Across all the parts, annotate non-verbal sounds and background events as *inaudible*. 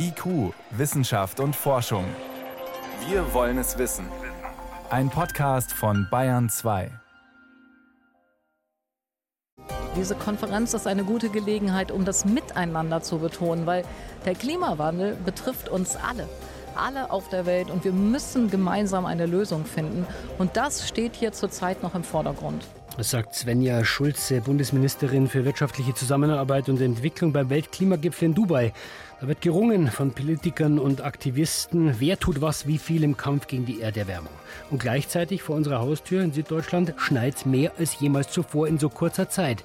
IQ, Wissenschaft und Forschung. Wir wollen es wissen. Ein Podcast von Bayern 2. Diese Konferenz ist eine gute Gelegenheit, um das Miteinander zu betonen, weil der Klimawandel betrifft uns alle. Alle auf der Welt und wir müssen gemeinsam eine Lösung finden. Und das steht hier zurzeit noch im Vordergrund. Das sagt Svenja Schulze, Bundesministerin für wirtschaftliche Zusammenarbeit und Entwicklung beim Weltklimagipfel in Dubai. Da wird gerungen von Politikern und Aktivisten, wer tut was, wie viel im Kampf gegen die Erderwärmung. Und gleichzeitig vor unserer Haustür in Süddeutschland schneit mehr als jemals zuvor in so kurzer Zeit.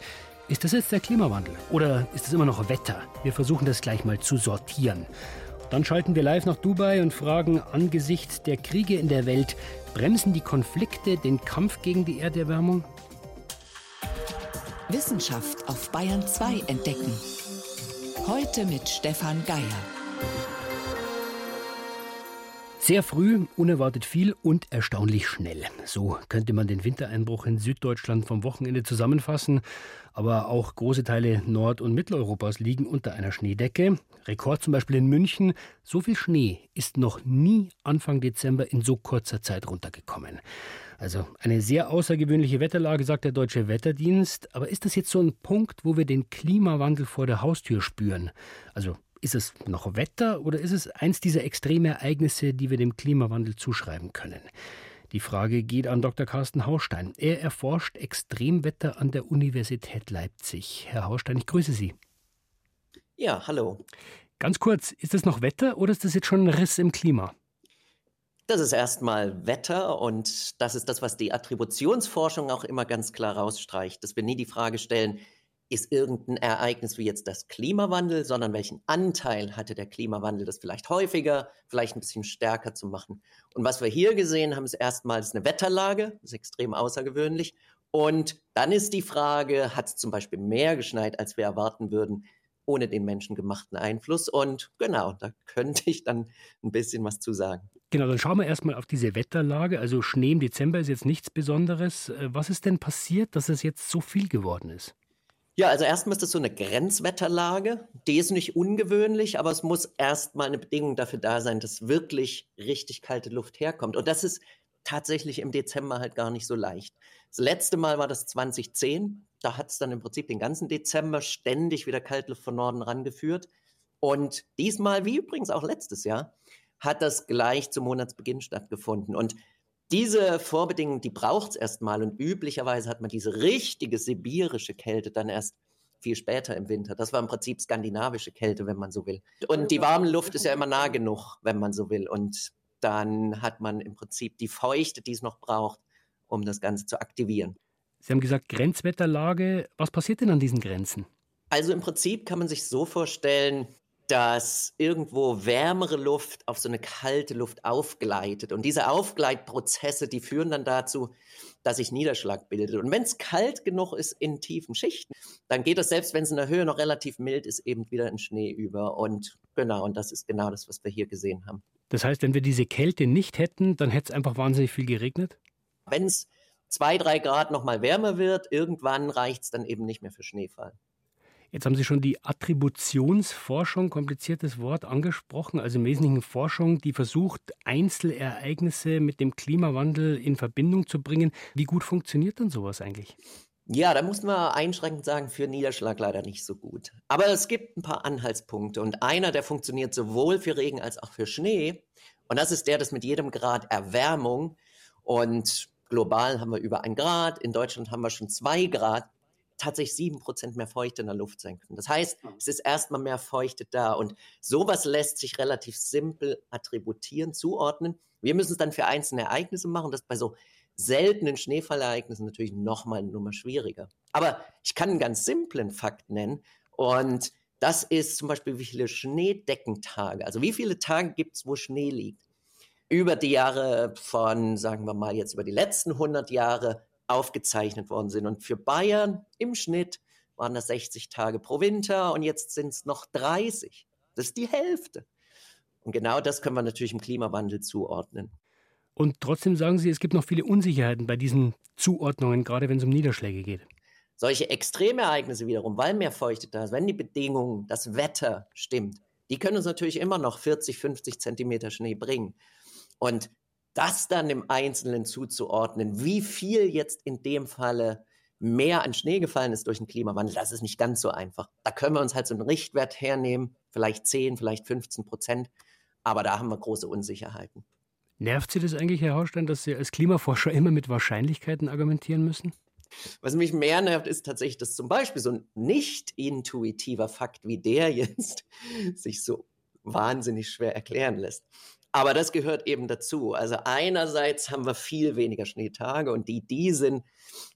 Ist das jetzt der Klimawandel oder ist es immer noch Wetter? Wir versuchen das gleich mal zu sortieren. Dann schalten wir live nach Dubai und fragen angesichts der Kriege in der Welt, bremsen die Konflikte den Kampf gegen die Erderwärmung? Wissenschaft auf Bayern 2 entdecken. Heute mit Stefan Geier. Sehr früh, unerwartet viel und erstaunlich schnell. So könnte man den Wintereinbruch in Süddeutschland vom Wochenende zusammenfassen. Aber auch große Teile Nord- und Mitteleuropas liegen unter einer Schneedecke. Rekord zum Beispiel in München. So viel Schnee ist noch nie Anfang Dezember in so kurzer Zeit runtergekommen. Also eine sehr außergewöhnliche Wetterlage, sagt der Deutsche Wetterdienst. Aber ist das jetzt so ein Punkt, wo wir den Klimawandel vor der Haustür spüren? Also ist es noch Wetter oder ist es eins dieser Extremereignisse, die wir dem Klimawandel zuschreiben können? Die Frage geht an Dr. Carsten Haustein. Er erforscht Extremwetter an der Universität Leipzig. Herr Haustein, ich grüße Sie. Ja, hallo. Ganz kurz, ist das noch Wetter oder ist das jetzt schon ein Riss im Klima? Das ist erstmal Wetter und das ist das, was die Attributionsforschung auch immer ganz klar rausstreicht, dass wir nie die Frage stellen, ist irgendein Ereignis wie jetzt das Klimawandel, sondern welchen Anteil hatte der Klimawandel, das vielleicht häufiger, vielleicht ein bisschen stärker zu machen. Und was wir hier gesehen haben, ist erstmals eine Wetterlage, ist extrem außergewöhnlich. Und dann ist die Frage, hat es zum Beispiel mehr geschneit, als wir erwarten würden, ohne den menschengemachten Einfluss? Und genau, da könnte ich dann ein bisschen was zu sagen. Genau, dann schauen wir erstmal auf diese Wetterlage. Also Schnee im Dezember ist jetzt nichts Besonderes. Was ist denn passiert, dass es jetzt so viel geworden ist? Ja, also erstmal ist das so eine Grenzwetterlage. Die ist nicht ungewöhnlich, aber es muss erstmal eine Bedingung dafür da sein, dass wirklich richtig kalte Luft herkommt. Und das ist tatsächlich im Dezember halt gar nicht so leicht. Das letzte Mal war das 2010. Da hat es dann im Prinzip den ganzen Dezember ständig wieder Kaltluft von Norden rangeführt. Und diesmal, wie übrigens auch letztes Jahr, hat das gleich zum Monatsbeginn stattgefunden. Und diese Vorbedingungen, die braucht es erstmal und üblicherweise hat man diese richtige sibirische Kälte dann erst viel später im Winter. Das war im Prinzip skandinavische Kälte, wenn man so will. Und die warme Luft ist ja immer nah genug, wenn man so will. Und dann hat man im Prinzip die Feuchte, die es noch braucht, um das Ganze zu aktivieren. Sie haben gesagt Grenzwetterlage. Was passiert denn an diesen Grenzen? Also im Prinzip kann man sich so vorstellen, dass irgendwo wärmere Luft auf so eine kalte Luft aufgleitet. Und diese Aufgleitprozesse, die führen dann dazu, dass sich Niederschlag bildet. Und wenn es kalt genug ist in tiefen Schichten, dann geht das selbst, wenn es in der Höhe noch relativ mild ist, eben wieder in Schnee über. Und genau, und das ist genau das, was wir hier gesehen haben. Das heißt, wenn wir diese Kälte nicht hätten, dann hätte es einfach wahnsinnig viel geregnet? Wenn es zwei, drei Grad noch mal wärmer wird, irgendwann reicht es dann eben nicht mehr für Schneefall. Jetzt haben Sie schon die Attributionsforschung, kompliziertes Wort, angesprochen, also im Wesentlichen Forschung, die versucht, Einzelereignisse mit dem Klimawandel in Verbindung zu bringen. Wie gut funktioniert denn sowas eigentlich? Ja, da muss man einschränkend sagen, für Niederschlag leider nicht so gut. Aber es gibt ein paar Anhaltspunkte und einer, der funktioniert sowohl für Regen als auch für Schnee. Und das ist der, dass mit jedem Grad Erwärmung und global haben wir über ein Grad, in Deutschland haben wir schon zwei Grad, tatsächlich sieben Prozent mehr Feuchte in der Luft sein können. Das heißt, es ist erstmal mehr Feuchte da und sowas lässt sich relativ simpel attributieren, zuordnen. Wir müssen es dann für einzelne Ereignisse machen. Das bei so seltenen Schneefallereignissen natürlich nochmal eine Nummer schwieriger. Aber ich kann einen ganz simplen Fakt nennen und das ist zum Beispiel, wie viele Schneedeckentage, also wie viele Tage gibt es, wo Schnee liegt. Über die Jahre von, sagen wir mal jetzt über die letzten 100 Jahre aufgezeichnet worden sind. Und für Bayern im Schnitt waren das 60 Tage pro Winter und jetzt sind es noch 30. Das ist die Hälfte. Und genau das können wir natürlich im Klimawandel zuordnen. Und trotzdem sagen Sie, es gibt noch viele Unsicherheiten bei diesen Zuordnungen, gerade wenn es um Niederschläge geht. Solche Extremereignisse wiederum, weil mehr Feuchte da ist, wenn die Bedingungen, das Wetter stimmt, die können uns natürlich immer noch 40, 50 Zentimeter Schnee bringen. Und das dann im Einzelnen zuzuordnen, wie viel jetzt in dem Falle mehr an Schnee gefallen ist durch den Klimawandel, das ist nicht ganz so einfach. Da können wir uns halt so einen Richtwert hernehmen, vielleicht 10, vielleicht 15 Prozent, aber da haben wir große Unsicherheiten. Nervt Sie das eigentlich, Herr Haustein, dass Sie als Klimaforscher immer mit Wahrscheinlichkeiten argumentieren müssen? Was mich mehr nervt, ist tatsächlich, dass zum Beispiel so ein nicht intuitiver Fakt wie der *laughs* jetzt sich so wahnsinnig schwer erklären lässt. Aber das gehört eben dazu. Also einerseits haben wir viel weniger Schneetage und die, die sind,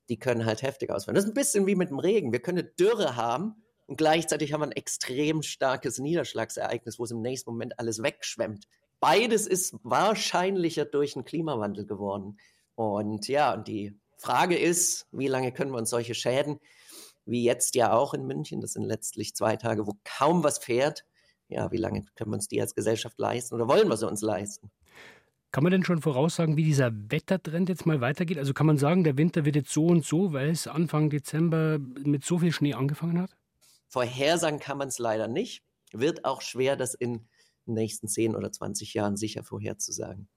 die können halt heftig ausfallen. Das ist ein bisschen wie mit dem Regen. Wir können eine Dürre haben und gleichzeitig haben wir ein extrem starkes Niederschlagsereignis, wo es im nächsten Moment alles wegschwemmt. Beides ist wahrscheinlicher durch den Klimawandel geworden. Und ja, und die Frage ist, wie lange können wir uns solche Schäden, wie jetzt ja auch in München, das sind letztlich zwei Tage, wo kaum was fährt, ja, wie lange können wir uns die als Gesellschaft leisten oder wollen wir sie uns leisten? Kann man denn schon voraussagen, wie dieser Wettertrend jetzt mal weitergeht? Also kann man sagen, der Winter wird jetzt so und so, weil es Anfang Dezember mit so viel Schnee angefangen hat? Vorhersagen kann man es leider nicht. Wird auch schwer, das in den nächsten 10 oder 20 Jahren sicher vorherzusagen.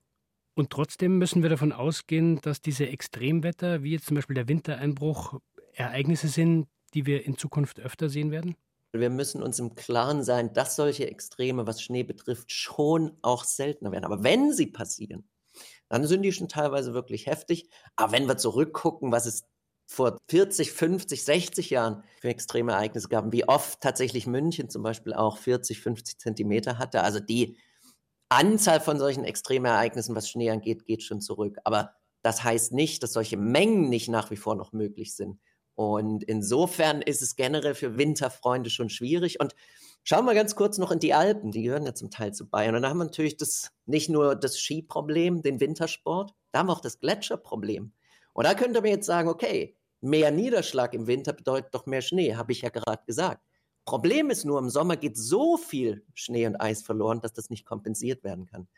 Und trotzdem müssen wir davon ausgehen, dass diese Extremwetter, wie jetzt zum Beispiel der Wintereinbruch, Ereignisse sind, die wir in Zukunft öfter sehen werden? Wir müssen uns im Klaren sein, dass solche Extreme, was Schnee betrifft, schon auch seltener werden. Aber wenn sie passieren, dann sind die schon teilweise wirklich heftig. Aber wenn wir zurückgucken, was es vor 40, 50, 60 Jahren für extreme Ereignisse gab, wie oft tatsächlich München zum Beispiel auch 40, 50 Zentimeter hatte, also die Anzahl von solchen Extremereignissen, was Schnee angeht, geht schon zurück. Aber das heißt nicht, dass solche Mengen nicht nach wie vor noch möglich sind. Und insofern ist es generell für Winterfreunde schon schwierig. Und schauen wir ganz kurz noch in die Alpen. Die gehören ja zum Teil zu Bayern. Und da haben wir natürlich das, nicht nur das Skiproblem, den Wintersport, da haben wir auch das Gletscherproblem. Und da könnte man jetzt sagen, okay, mehr Niederschlag im Winter bedeutet doch mehr Schnee, habe ich ja gerade gesagt. Problem ist nur, im Sommer geht so viel Schnee und Eis verloren, dass das nicht kompensiert werden kann.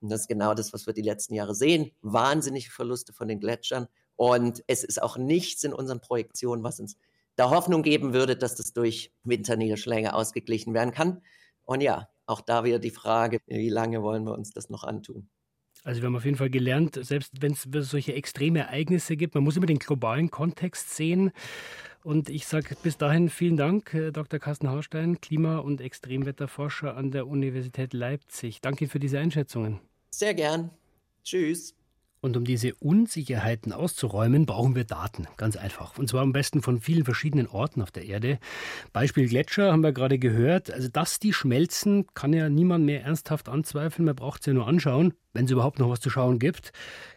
Und das ist genau das, was wir die letzten Jahre sehen. Wahnsinnige Verluste von den Gletschern. Und es ist auch nichts in unseren Projektionen, was uns da Hoffnung geben würde, dass das durch Winterniederschläge ausgeglichen werden kann. Und ja, auch da wieder die Frage, wie lange wollen wir uns das noch antun? Also wir haben auf jeden Fall gelernt, selbst wenn es solche extreme Ereignisse gibt, man muss immer den globalen Kontext sehen. Und ich sage bis dahin vielen Dank, äh, Dr. Carsten Haustein, Klima- und Extremwetterforscher an der Universität Leipzig. Danke für diese Einschätzungen. Sehr gern. Tschüss. Und um diese Unsicherheiten auszuräumen, brauchen wir Daten. Ganz einfach. Und zwar am besten von vielen verschiedenen Orten auf der Erde. Beispiel Gletscher haben wir gerade gehört. Also, dass die schmelzen, kann ja niemand mehr ernsthaft anzweifeln. Man braucht es ja nur anschauen, wenn es überhaupt noch was zu schauen gibt.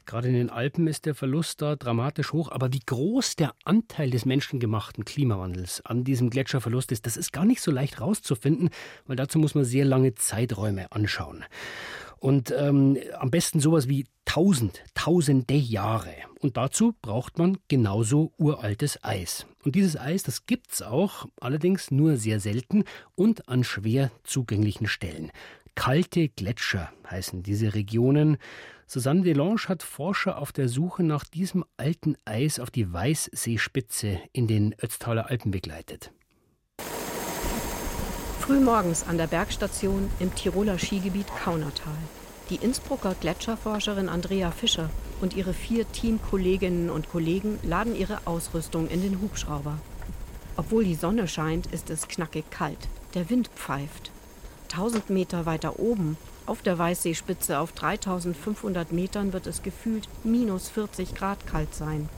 Gerade in den Alpen ist der Verlust da dramatisch hoch. Aber wie groß der Anteil des menschengemachten Klimawandels an diesem Gletscherverlust ist, das ist gar nicht so leicht rauszufinden, weil dazu muss man sehr lange Zeiträume anschauen. Und ähm, am besten sowas wie tausend, tausende Jahre. Und dazu braucht man genauso uraltes Eis. Und dieses Eis, das gibt's auch, allerdings nur sehr selten und an schwer zugänglichen Stellen. Kalte Gletscher heißen diese Regionen. Susanne Delange hat Forscher auf der Suche nach diesem alten Eis auf die Weißseespitze in den Ötztaler Alpen begleitet. Frühmorgens an der Bergstation im Tiroler Skigebiet Kaunertal. Die Innsbrucker Gletscherforscherin Andrea Fischer und ihre vier Teamkolleginnen und Kollegen laden ihre Ausrüstung in den Hubschrauber. Obwohl die Sonne scheint, ist es knackig kalt. Der Wind pfeift. 1000 Meter weiter oben, auf der Weißseespitze auf 3500 Metern, wird es gefühlt minus 40 Grad kalt sein.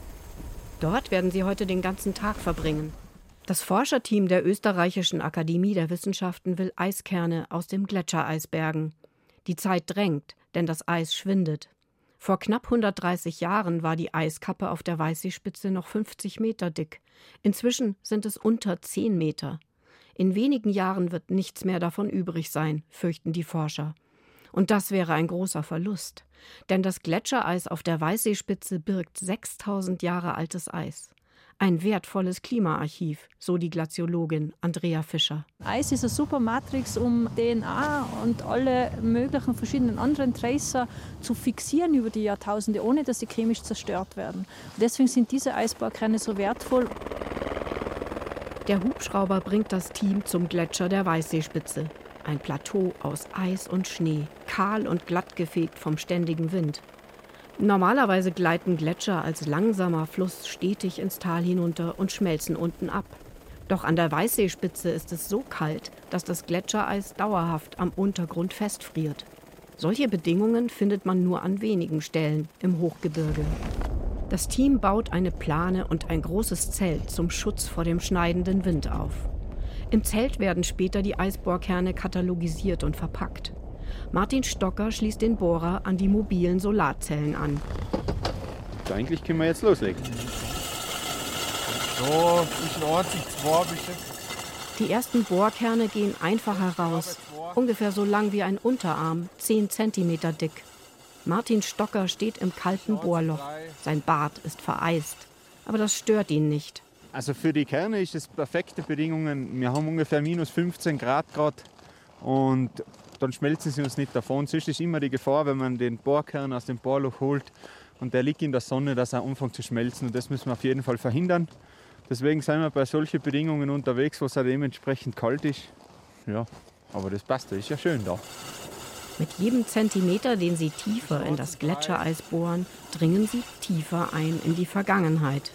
Dort werden sie heute den ganzen Tag verbringen. Das Forscherteam der Österreichischen Akademie der Wissenschaften will Eiskerne aus dem Gletschereis bergen. Die Zeit drängt, denn das Eis schwindet. Vor knapp 130 Jahren war die Eiskappe auf der Weißseespitze noch 50 Meter dick. Inzwischen sind es unter 10 Meter. In wenigen Jahren wird nichts mehr davon übrig sein, fürchten die Forscher. Und das wäre ein großer Verlust, denn das Gletschereis auf der Weißseespitze birgt 6000 Jahre altes Eis. Ein wertvolles Klimaarchiv, so die Glaziologin Andrea Fischer. Eis ist eine super Matrix, um DNA und alle möglichen verschiedenen anderen Tracer zu fixieren über die Jahrtausende, ohne dass sie chemisch zerstört werden. Und deswegen sind diese Eisbaukerne so wertvoll. Der Hubschrauber bringt das Team zum Gletscher der Weißseespitze. Ein Plateau aus Eis und Schnee, kahl und glatt gefegt vom ständigen Wind. Normalerweise gleiten Gletscher als langsamer Fluss stetig ins Tal hinunter und schmelzen unten ab. Doch an der Weißseespitze ist es so kalt, dass das Gletschereis dauerhaft am Untergrund festfriert. Solche Bedingungen findet man nur an wenigen Stellen im Hochgebirge. Das Team baut eine Plane und ein großes Zelt zum Schutz vor dem schneidenden Wind auf. Im Zelt werden später die Eisbohrkerne katalogisiert und verpackt. Martin Stocker schließt den Bohrer an die mobilen Solarzellen an. Eigentlich können wir jetzt loslegen. So, zwischen 80 2 bitte. Die ersten Bohrkerne gehen einfach heraus, ungefähr so lang wie ein Unterarm, 10 cm dick. Martin Stocker steht im kalten Bohrloch. Sein Bart ist vereist. Aber das stört ihn nicht. Also für die Kerne ist es perfekte Bedingungen. Wir haben ungefähr minus 15 Grad Grad und dann schmelzen sie uns nicht davon. Sonst ist immer die Gefahr, wenn man den Bohrkern aus dem Bohrloch holt und der liegt in der Sonne, dass er anfängt zu schmelzen. Und das müssen wir auf jeden Fall verhindern. Deswegen sind wir bei solchen Bedingungen unterwegs, wo es auch dementsprechend kalt ist. Ja, aber das passt, das ist ja schön da. Mit jedem Zentimeter, den sie tiefer in das Gletschereis bohren, dringen sie tiefer ein in die Vergangenheit.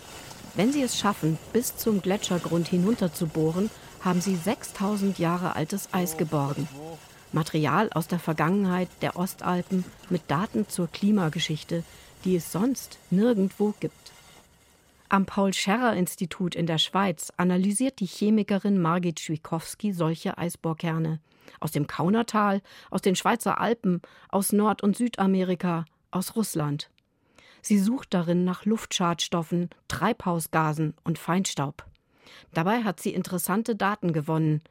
Wenn sie es schaffen, bis zum Gletschergrund hinunter zu bohren, haben sie 6000 Jahre altes Eis geborgen. Material aus der Vergangenheit der Ostalpen mit Daten zur Klimageschichte, die es sonst nirgendwo gibt. Am Paul-Scherrer-Institut in der Schweiz analysiert die Chemikerin Margit Schwikowski solche Eisbohrkerne aus dem Kaunertal, aus den Schweizer Alpen, aus Nord- und Südamerika, aus Russland. Sie sucht darin nach Luftschadstoffen, Treibhausgasen und Feinstaub. Dabei hat sie interessante Daten gewonnen,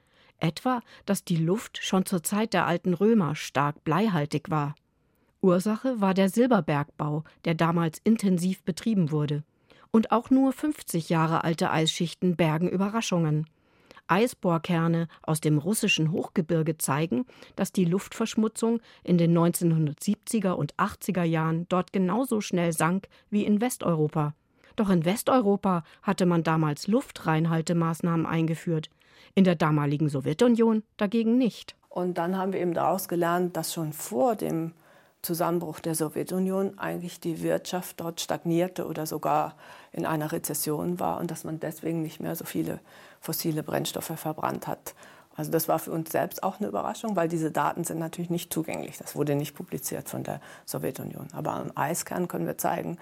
etwa, dass die Luft schon zur Zeit der alten Römer stark bleihaltig war. Ursache war der Silberbergbau, der damals intensiv betrieben wurde. Und auch nur 50 Jahre alte Eisschichten bergen Überraschungen. Eisbohrkerne aus dem russischen Hochgebirge zeigen, dass die Luftverschmutzung in den 1970er und 80er Jahren dort genauso schnell sank wie in Westeuropa. Doch in Westeuropa hatte man damals Luftreinhaltemaßnahmen eingeführt, in der damaligen Sowjetunion dagegen nicht. Und dann haben wir eben daraus gelernt, dass schon vor dem Zusammenbruch der Sowjetunion eigentlich die Wirtschaft dort stagnierte oder sogar in einer Rezession war und dass man deswegen nicht mehr so viele fossile Brennstoffe verbrannt hat. Also das war für uns selbst auch eine Überraschung, weil diese Daten sind natürlich nicht zugänglich. Das wurde nicht publiziert von der Sowjetunion. Aber am Eiskern können wir zeigen,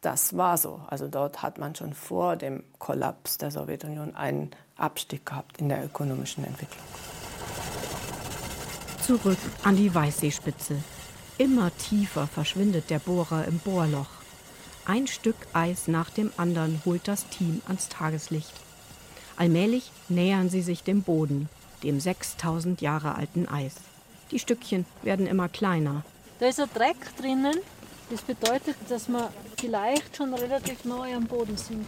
das war so. Also dort hat man schon vor dem Kollaps der Sowjetunion einen Abstieg gehabt in der ökonomischen Entwicklung. Zurück an die Weißseespitze. Immer tiefer verschwindet der Bohrer im Bohrloch. Ein Stück Eis nach dem anderen holt das Team ans Tageslicht. Allmählich nähern sie sich dem Boden, dem 6000 Jahre alten Eis. Die Stückchen werden immer kleiner. Da ist ein Dreck drinnen. Das bedeutet, dass wir vielleicht schon relativ neu am Boden sind.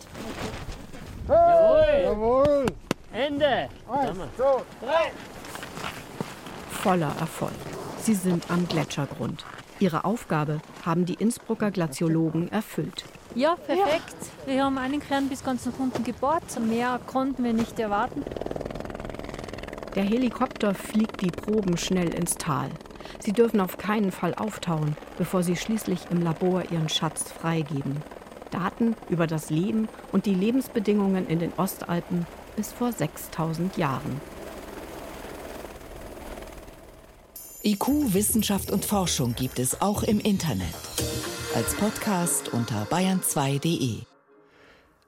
Jawohl! Jawohl! Ende! Eins, zwei, drei! Voller Erfolg. Sie sind am Gletschergrund. Ihre Aufgabe haben die Innsbrucker Glaziologen erfüllt. Ja, perfekt. Ja. Wir haben einen Kern bis ganz nach unten gebohrt. Mehr konnten wir nicht erwarten. Der Helikopter fliegt die Proben schnell ins Tal. Sie dürfen auf keinen Fall auftauen, bevor sie schließlich im Labor ihren Schatz freigeben. Daten über das Leben und die Lebensbedingungen in den Ostalpen bis vor 6000 Jahren. IQ, Wissenschaft und Forschung gibt es auch im Internet. Als Podcast unter bayern2.de.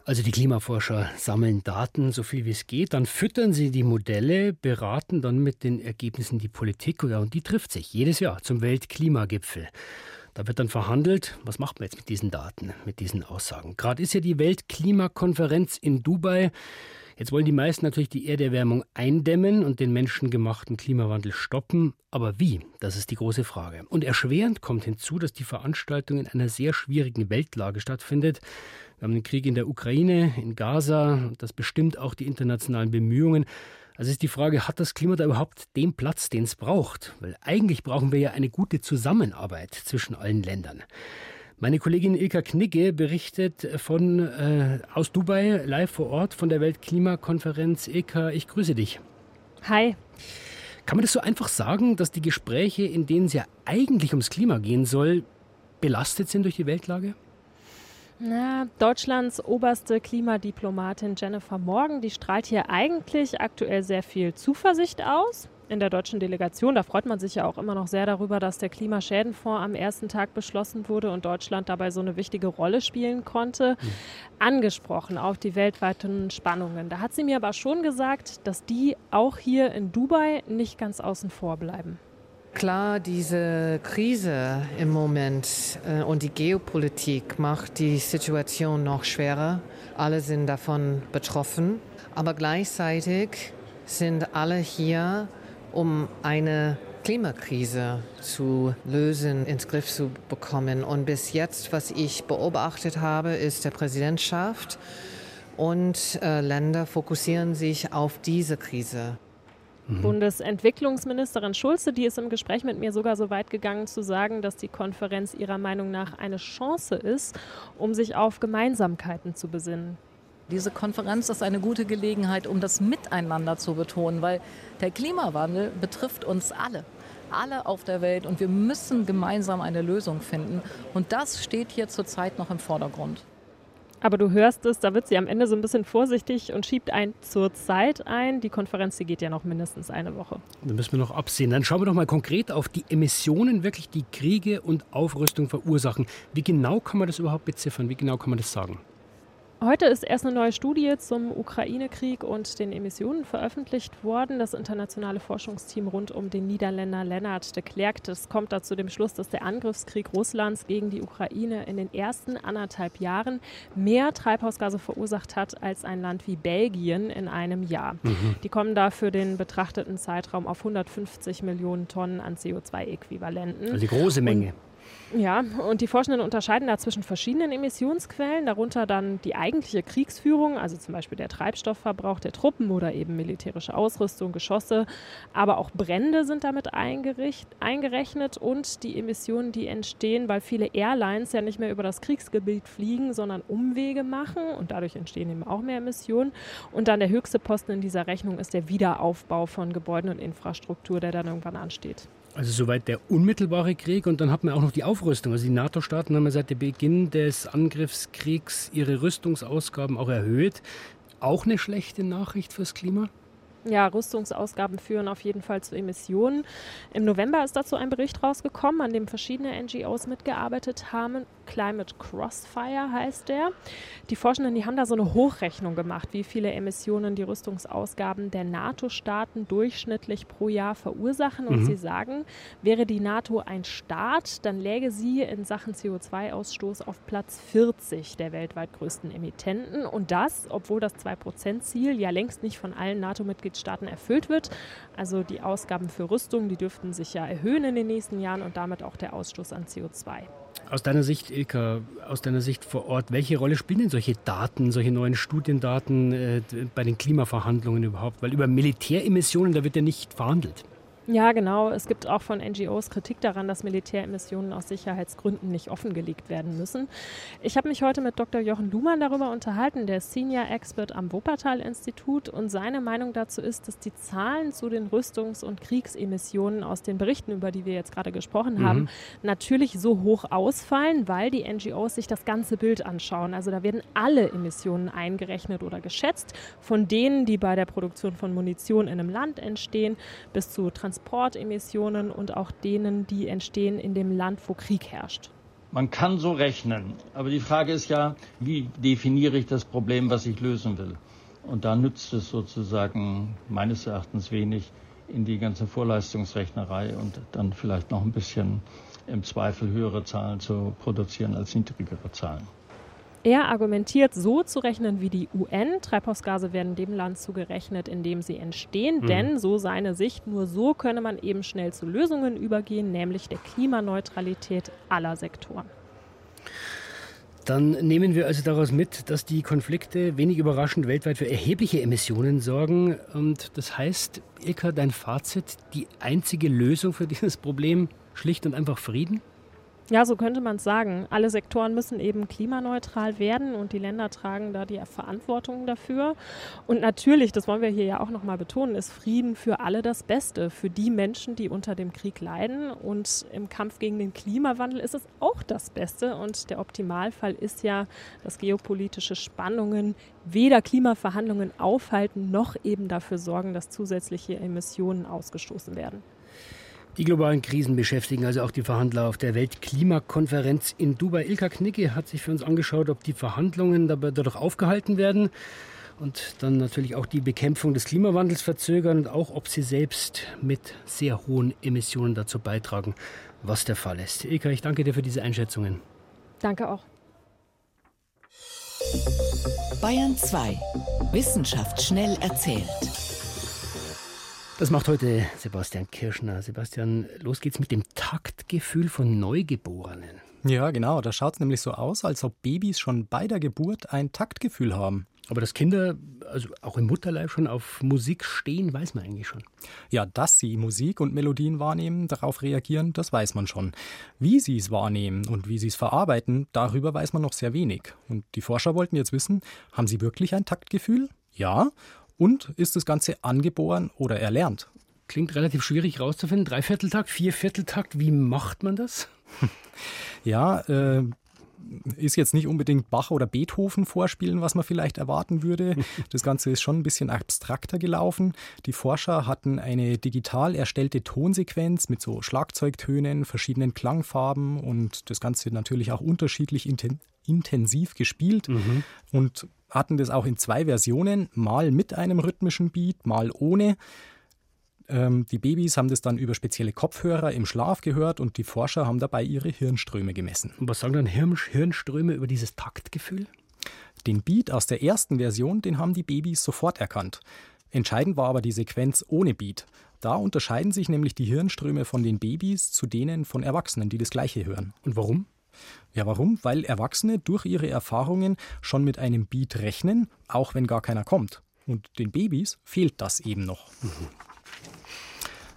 Also die Klimaforscher sammeln Daten, so viel wie es geht, dann füttern sie die Modelle, beraten dann mit den Ergebnissen die Politik ja, und die trifft sich jedes Jahr zum Weltklimagipfel. Da wird dann verhandelt, was macht man jetzt mit diesen Daten, mit diesen Aussagen. Gerade ist ja die Weltklimakonferenz in Dubai. Jetzt wollen die meisten natürlich die Erderwärmung eindämmen und den menschengemachten Klimawandel stoppen. Aber wie? Das ist die große Frage. Und erschwerend kommt hinzu, dass die Veranstaltung in einer sehr schwierigen Weltlage stattfindet. Wir haben den Krieg in der Ukraine, in Gaza. Das bestimmt auch die internationalen Bemühungen. Also ist die Frage, hat das Klima da überhaupt den Platz, den es braucht? Weil eigentlich brauchen wir ja eine gute Zusammenarbeit zwischen allen Ländern. Meine Kollegin Ilka Knigge berichtet von, äh, aus Dubai live vor Ort von der Weltklimakonferenz. Ilka, ich grüße dich. Hi. Kann man das so einfach sagen, dass die Gespräche, in denen es ja eigentlich ums Klima gehen soll, belastet sind durch die Weltlage? Na, Deutschlands oberste Klimadiplomatin Jennifer Morgan, die strahlt hier eigentlich aktuell sehr viel Zuversicht aus. In der deutschen Delegation, da freut man sich ja auch immer noch sehr darüber, dass der Klimaschädenfonds am ersten Tag beschlossen wurde und Deutschland dabei so eine wichtige Rolle spielen konnte. Mhm. Angesprochen auf die weltweiten Spannungen. Da hat sie mir aber schon gesagt, dass die auch hier in Dubai nicht ganz außen vor bleiben. Klar, diese Krise im Moment äh, und die Geopolitik macht die Situation noch schwerer. Alle sind davon betroffen. Aber gleichzeitig sind alle hier, um eine Klimakrise zu lösen, ins Griff zu bekommen. Und bis jetzt, was ich beobachtet habe, ist der Präsidentschaft und äh, Länder fokussieren sich auf diese Krise. Mhm. Bundesentwicklungsministerin Schulze, die ist im Gespräch mit mir sogar so weit gegangen zu sagen, dass die Konferenz ihrer Meinung nach eine Chance ist, um sich auf Gemeinsamkeiten zu besinnen. Diese Konferenz ist eine gute Gelegenheit, um das Miteinander zu betonen, weil der Klimawandel betrifft uns alle alle auf der Welt und wir müssen gemeinsam eine Lösung finden. Und das steht hier zurzeit noch im Vordergrund. Aber du hörst es, da wird sie am Ende so ein bisschen vorsichtig und schiebt ein zur Zeit ein. Die Konferenz, die geht ja noch mindestens eine Woche. Da müssen wir noch absehen. Dann schauen wir doch mal konkret auf die Emissionen, wirklich die Kriege und Aufrüstung verursachen. Wie genau kann man das überhaupt beziffern? Wie genau kann man das sagen? Heute ist erst eine neue Studie zum Ukraine-Krieg und den Emissionen veröffentlicht worden. Das internationale Forschungsteam rund um den Niederländer Lennart de Klerk das kommt da zu dem Schluss, dass der Angriffskrieg Russlands gegen die Ukraine in den ersten anderthalb Jahren mehr Treibhausgase verursacht hat als ein Land wie Belgien in einem Jahr. Mhm. Die kommen da für den betrachteten Zeitraum auf 150 Millionen Tonnen an CO2-Äquivalenten. Also die große Menge. Und ja, und die Forschenden unterscheiden da zwischen verschiedenen Emissionsquellen, darunter dann die eigentliche Kriegsführung, also zum Beispiel der Treibstoffverbrauch der Truppen oder eben militärische Ausrüstung, Geschosse, aber auch Brände sind damit eingerechnet und die Emissionen, die entstehen, weil viele Airlines ja nicht mehr über das Kriegsgebiet fliegen, sondern Umwege machen und dadurch entstehen eben auch mehr Emissionen. Und dann der höchste Posten in dieser Rechnung ist der Wiederaufbau von Gebäuden und Infrastruktur, der dann irgendwann ansteht. Also soweit der unmittelbare Krieg und dann hat man auch noch die Aufrüstung. Also die NATO-Staaten haben ja seit dem Beginn des Angriffskriegs ihre Rüstungsausgaben auch erhöht. Auch eine schlechte Nachricht fürs Klima? Ja, Rüstungsausgaben führen auf jeden Fall zu Emissionen. Im November ist dazu ein Bericht rausgekommen, an dem verschiedene NGOs mitgearbeitet haben. Climate Crossfire heißt der. Die Forschenden, die haben da so eine Hochrechnung gemacht, wie viele Emissionen die Rüstungsausgaben der NATO-Staaten durchschnittlich pro Jahr verursachen. Und mhm. sie sagen, wäre die NATO ein Staat, dann läge sie in Sachen CO2-Ausstoß auf Platz 40 der weltweit größten Emittenten. Und das, obwohl das 2-Prozent-Ziel ja längst nicht von allen NATO-Mitgliedstaaten Mitgliedstaaten erfüllt wird. Also die Ausgaben für Rüstung, die dürften sich ja erhöhen in den nächsten Jahren und damit auch der Ausstoß an CO2. Aus deiner Sicht, Ilka, aus deiner Sicht vor Ort, welche Rolle spielen denn solche Daten, solche neuen Studiendaten äh, bei den Klimaverhandlungen überhaupt? Weil über Militäremissionen, da wird ja nicht verhandelt. Ja, genau. Es gibt auch von NGOs Kritik daran, dass Militäremissionen aus Sicherheitsgründen nicht offengelegt werden müssen. Ich habe mich heute mit Dr. Jochen Luhmann darüber unterhalten, der Senior Expert am Wuppertal-Institut. Und seine Meinung dazu ist, dass die Zahlen zu den Rüstungs- und Kriegsemissionen aus den Berichten, über die wir jetzt gerade gesprochen mhm. haben, natürlich so hoch ausfallen, weil die NGOs sich das ganze Bild anschauen. Also da werden alle Emissionen eingerechnet oder geschätzt, von denen, die bei der Produktion von Munition in einem Land entstehen, bis zu Trans Transportemissionen und auch denen, die entstehen in dem Land, wo Krieg herrscht. Man kann so rechnen, aber die Frage ist ja, wie definiere ich das Problem, was ich lösen will? Und da nützt es sozusagen meines Erachtens wenig in die ganze Vorleistungsrechnerei und dann vielleicht noch ein bisschen im Zweifel höhere Zahlen zu produzieren als niedrigere Zahlen. Er argumentiert, so zu rechnen wie die UN. Treibhausgase werden dem Land zugerechnet, in dem sie entstehen. Mhm. Denn, so seine Sicht, nur so könne man eben schnell zu Lösungen übergehen, nämlich der Klimaneutralität aller Sektoren. Dann nehmen wir also daraus mit, dass die Konflikte wenig überraschend weltweit für erhebliche Emissionen sorgen. Und das heißt, Ilka, dein Fazit, die einzige Lösung für dieses Problem schlicht und einfach Frieden? Ja, so könnte man es sagen. Alle Sektoren müssen eben klimaneutral werden und die Länder tragen da die Verantwortung dafür. Und natürlich, das wollen wir hier ja auch nochmal betonen, ist Frieden für alle das Beste. Für die Menschen, die unter dem Krieg leiden. Und im Kampf gegen den Klimawandel ist es auch das Beste. Und der Optimalfall ist ja, dass geopolitische Spannungen weder Klimaverhandlungen aufhalten noch eben dafür sorgen, dass zusätzliche Emissionen ausgestoßen werden. Die globalen Krisen beschäftigen also auch die Verhandler auf der Weltklimakonferenz in Dubai. Ilka Knicke hat sich für uns angeschaut, ob die Verhandlungen dabei dadurch aufgehalten werden und dann natürlich auch die Bekämpfung des Klimawandels verzögern und auch, ob sie selbst mit sehr hohen Emissionen dazu beitragen, was der Fall ist. Ilka, ich danke dir für diese Einschätzungen. Danke auch. Bayern 2. Wissenschaft schnell erzählt. Das macht heute Sebastian Kirschner. Sebastian, los geht's mit dem Taktgefühl von Neugeborenen. Ja, genau. Da schaut es nämlich so aus, als ob Babys schon bei der Geburt ein Taktgefühl haben. Aber dass Kinder, also auch im Mutterleib schon auf Musik stehen, weiß man eigentlich schon. Ja, dass sie Musik und Melodien wahrnehmen, darauf reagieren, das weiß man schon. Wie sie es wahrnehmen und wie sie es verarbeiten, darüber weiß man noch sehr wenig. Und die Forscher wollten jetzt wissen, haben sie wirklich ein Taktgefühl? Ja. Und ist das Ganze angeboren oder erlernt? Klingt relativ schwierig rauszufinden. Dreivierteltakt, Viervierteltakt, wie macht man das? *laughs* Ja, äh, ist jetzt nicht unbedingt Bach oder Beethoven vorspielen, was man vielleicht erwarten würde. *laughs* Das Ganze ist schon ein bisschen abstrakter gelaufen. Die Forscher hatten eine digital erstellte Tonsequenz mit so Schlagzeugtönen, verschiedenen Klangfarben und das Ganze natürlich auch unterschiedlich inten intensiv gespielt mhm. und hatten das auch in zwei Versionen, mal mit einem rhythmischen Beat, mal ohne. Ähm, die Babys haben das dann über spezielle Kopfhörer im Schlaf gehört und die Forscher haben dabei ihre Hirnströme gemessen. Und was sagen dann Hirn Hirnströme über dieses Taktgefühl? Den Beat aus der ersten Version, den haben die Babys sofort erkannt. Entscheidend war aber die Sequenz ohne Beat. Da unterscheiden sich nämlich die Hirnströme von den Babys zu denen von Erwachsenen, die das gleiche hören. Und warum? Ja, warum? Weil Erwachsene durch ihre Erfahrungen schon mit einem Beat rechnen, auch wenn gar keiner kommt. Und den Babys fehlt das eben noch. Mhm.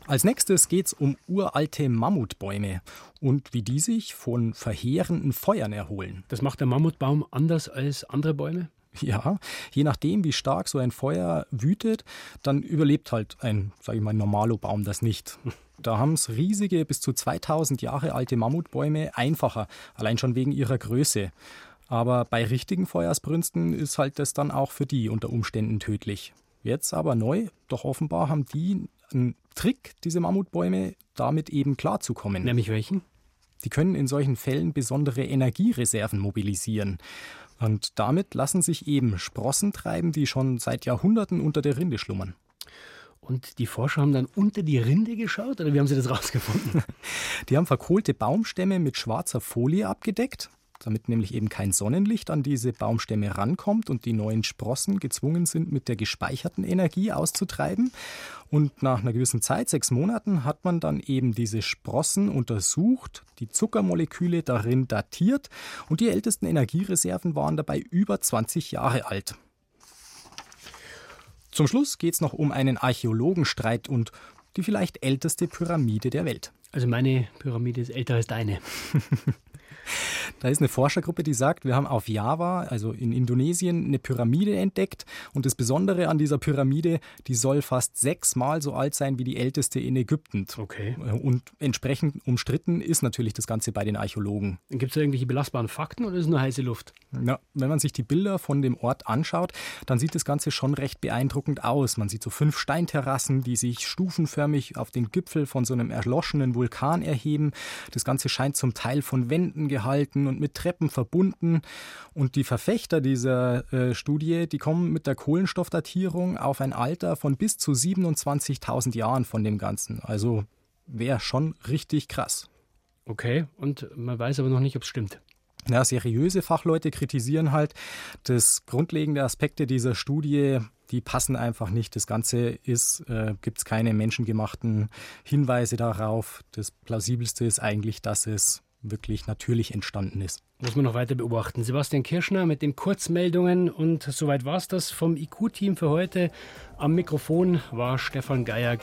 Als nächstes geht es um uralte Mammutbäume und wie die sich von verheerenden Feuern erholen. Das macht der Mammutbaum anders als andere Bäume? Ja, je nachdem, wie stark so ein Feuer wütet, dann überlebt halt ein, sage ich mal, Normalo-Baum das nicht. Da haben es riesige, bis zu 2000 Jahre alte Mammutbäume einfacher, allein schon wegen ihrer Größe. Aber bei richtigen Feuersbrünsten ist halt das dann auch für die unter Umständen tödlich. Jetzt aber neu, doch offenbar haben die einen Trick, diese Mammutbäume, damit eben klarzukommen. Nämlich welchen? Die können in solchen Fällen besondere Energiereserven mobilisieren. Und damit lassen sich eben Sprossen treiben, die schon seit Jahrhunderten unter der Rinde schlummern. Und die Forscher haben dann unter die Rinde geschaut oder wie haben sie das *laughs* rausgefunden? Die haben verkohlte Baumstämme mit schwarzer Folie abgedeckt damit nämlich eben kein Sonnenlicht an diese Baumstämme rankommt und die neuen Sprossen gezwungen sind, mit der gespeicherten Energie auszutreiben. Und nach einer gewissen Zeit, sechs Monaten, hat man dann eben diese Sprossen untersucht, die Zuckermoleküle darin datiert und die ältesten Energiereserven waren dabei über 20 Jahre alt. Zum Schluss geht es noch um einen Archäologenstreit und die vielleicht älteste Pyramide der Welt. Also meine Pyramide ist älter als deine. *laughs* Da ist eine Forschergruppe, die sagt, wir haben auf Java, also in Indonesien, eine Pyramide entdeckt. Und das Besondere an dieser Pyramide, die soll fast sechsmal so alt sein wie die älteste in Ägypten. Okay. Und entsprechend umstritten ist natürlich das Ganze bei den Archäologen. Gibt es da irgendwelche belastbaren Fakten oder ist es nur heiße Luft? Ja, wenn man sich die Bilder von dem Ort anschaut, dann sieht das Ganze schon recht beeindruckend aus. Man sieht so fünf Steinterrassen, die sich stufenförmig auf den Gipfel von so einem erloschenen Vulkan erheben. Das Ganze scheint zum Teil von Wänden gehalten und mit Treppen verbunden. Und die Verfechter dieser äh, Studie, die kommen mit der Kohlenstoffdatierung auf ein Alter von bis zu 27.000 Jahren von dem Ganzen. Also wäre schon richtig krass. Okay, und man weiß aber noch nicht, ob es stimmt. Ja, seriöse Fachleute kritisieren halt, dass grundlegende Aspekte dieser Studie, die passen einfach nicht. Das Ganze ist, äh, gibt es keine menschengemachten Hinweise darauf. Das plausibelste ist eigentlich, dass es wirklich natürlich entstanden ist. Muss man noch weiter beobachten. Sebastian Kirschner mit den Kurzmeldungen und soweit war es das vom IQ-Team für heute. Am Mikrofon war Stefan Geier.